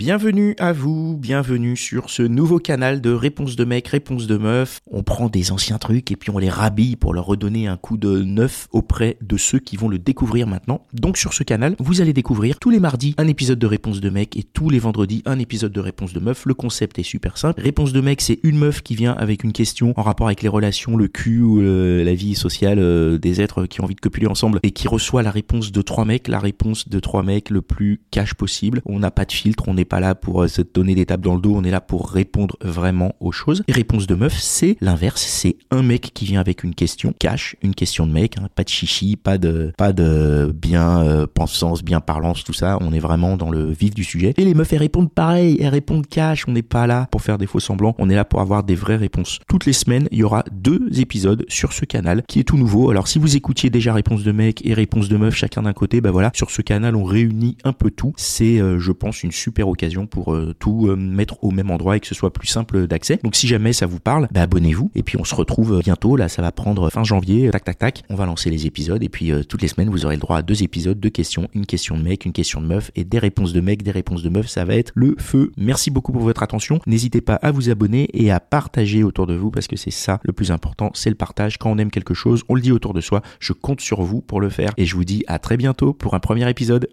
Bienvenue à vous, bienvenue sur ce nouveau canal de réponse de mec, réponse de meuf. On prend des anciens trucs et puis on les rhabille pour leur redonner un coup de neuf auprès de ceux qui vont le découvrir maintenant. Donc sur ce canal, vous allez découvrir tous les mardis un épisode de réponse de mec et tous les vendredis un épisode de réponse de meuf. Le concept est super simple. Réponse de mec, c'est une meuf qui vient avec une question en rapport avec les relations, le cul ou euh, la vie sociale euh, des êtres qui ont envie de copuler ensemble et qui reçoit la réponse de trois mecs, la réponse de trois mecs le plus cash possible. On n'a pas de filtre, on n'est pas là pour euh, se donner des tapes dans le dos, on est là pour répondre vraiment aux choses. Et réponse de meuf, c'est l'inverse, c'est un mec qui vient avec une question cash, une question de mec, hein, pas de chichi, pas de pas de bien euh, pensance, bien parlance, tout ça. On est vraiment dans le vif du sujet. Et les meufs elles répondent pareil, elles répondent cash. On n'est pas là pour faire des faux semblants, on est là pour avoir des vraies réponses. Toutes les semaines, il y aura deux épisodes sur ce canal qui est tout nouveau. Alors si vous écoutiez déjà réponse de mec et réponse de meuf chacun d'un côté, bah voilà, sur ce canal on réunit un peu tout. C'est, euh, je pense, une super occasion pour euh, tout euh, mettre au même endroit et que ce soit plus simple d'accès. Donc si jamais ça vous parle, bah, abonnez-vous et puis on se retrouve bientôt. Là, ça va prendre fin janvier. Tac tac tac. On va lancer les épisodes et puis toutes les semaines vous aurez le droit à deux épisodes, deux questions, une question de mec, une question de meuf et des réponses de mec, des réponses de meuf. Ça va être le feu. Merci beaucoup pour votre attention. N'hésitez pas à vous abonner et à partager autour de vous parce que c'est ça le plus important, c'est le partage. Quand on aime quelque chose, on le dit autour de soi. Je compte sur vous pour le faire et je vous dis à très bientôt pour un premier épisode.